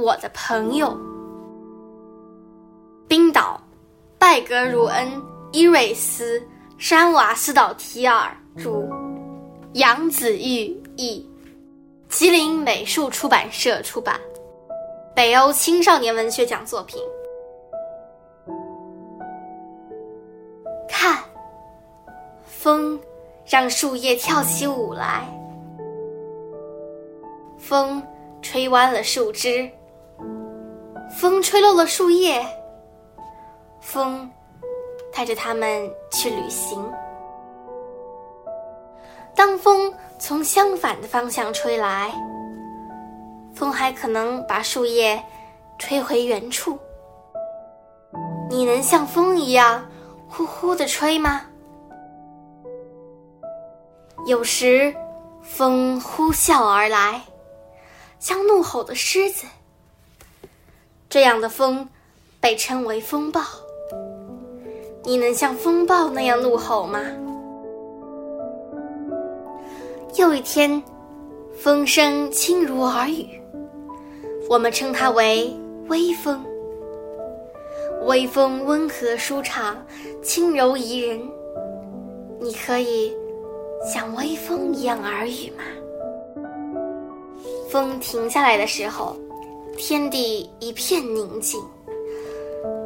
我的朋友。冰岛，拜格如恩·伊瑞斯·山瓦斯岛提尔著，杨子玉译，吉林美术出版社出版。北欧青少年文学奖作品。看，风让树叶跳起舞来，风吹弯了树枝，风吹落了树叶。风带着他们去旅行。当风从相反的方向吹来，风还可能把树叶吹回原处。你能像风一样呼呼的吹吗？有时，风呼啸而来，像怒吼的狮子。这样的风被称为风暴。你能像风暴那样怒吼吗？又一天，风声轻如耳语，我们称它为微风。微风温和舒畅，轻柔宜人。你可以像微风一样耳语吗？风停下来的时候，天地一片宁静，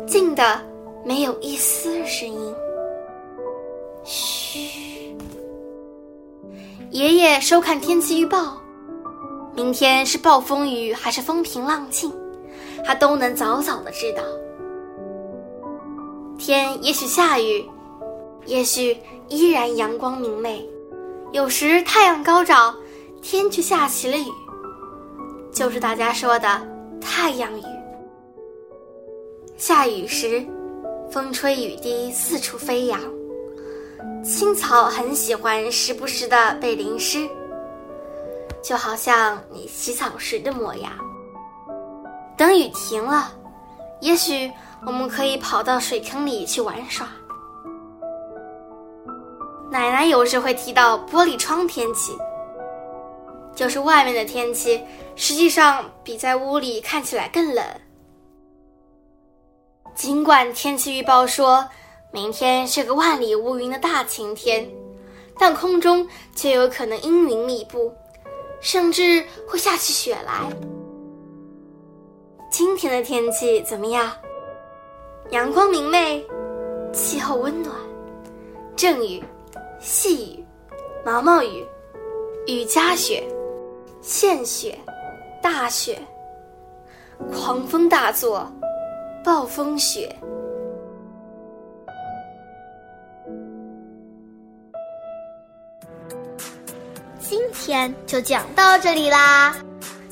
静的。没有一丝声音。嘘，爷爷收看天气预报，明天是暴风雨还是风平浪静，他都能早早的知道。天也许下雨，也许依然阳光明媚，有时太阳高照，天却下起了雨，就是大家说的太阳雨。下雨时。风吹雨滴四处飞扬，青草很喜欢时不时的被淋湿，就好像你洗澡时的模样。等雨停了，也许我们可以跑到水坑里去玩耍。奶奶有时会提到玻璃窗天气，就是外面的天气，实际上比在屋里看起来更冷。尽管天气预报说明天是个万里无云的大晴天，但空中却有可能阴云密布，甚至会下起雪来。今天的天气怎么样？阳光明媚，气候温暖，阵雨、细雨、毛毛雨、雨夹雪、欠雪、大雪、狂风大作。暴风雪，今天就讲到这里啦！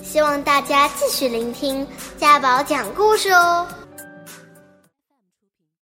希望大家继续聆听家宝讲故事哦。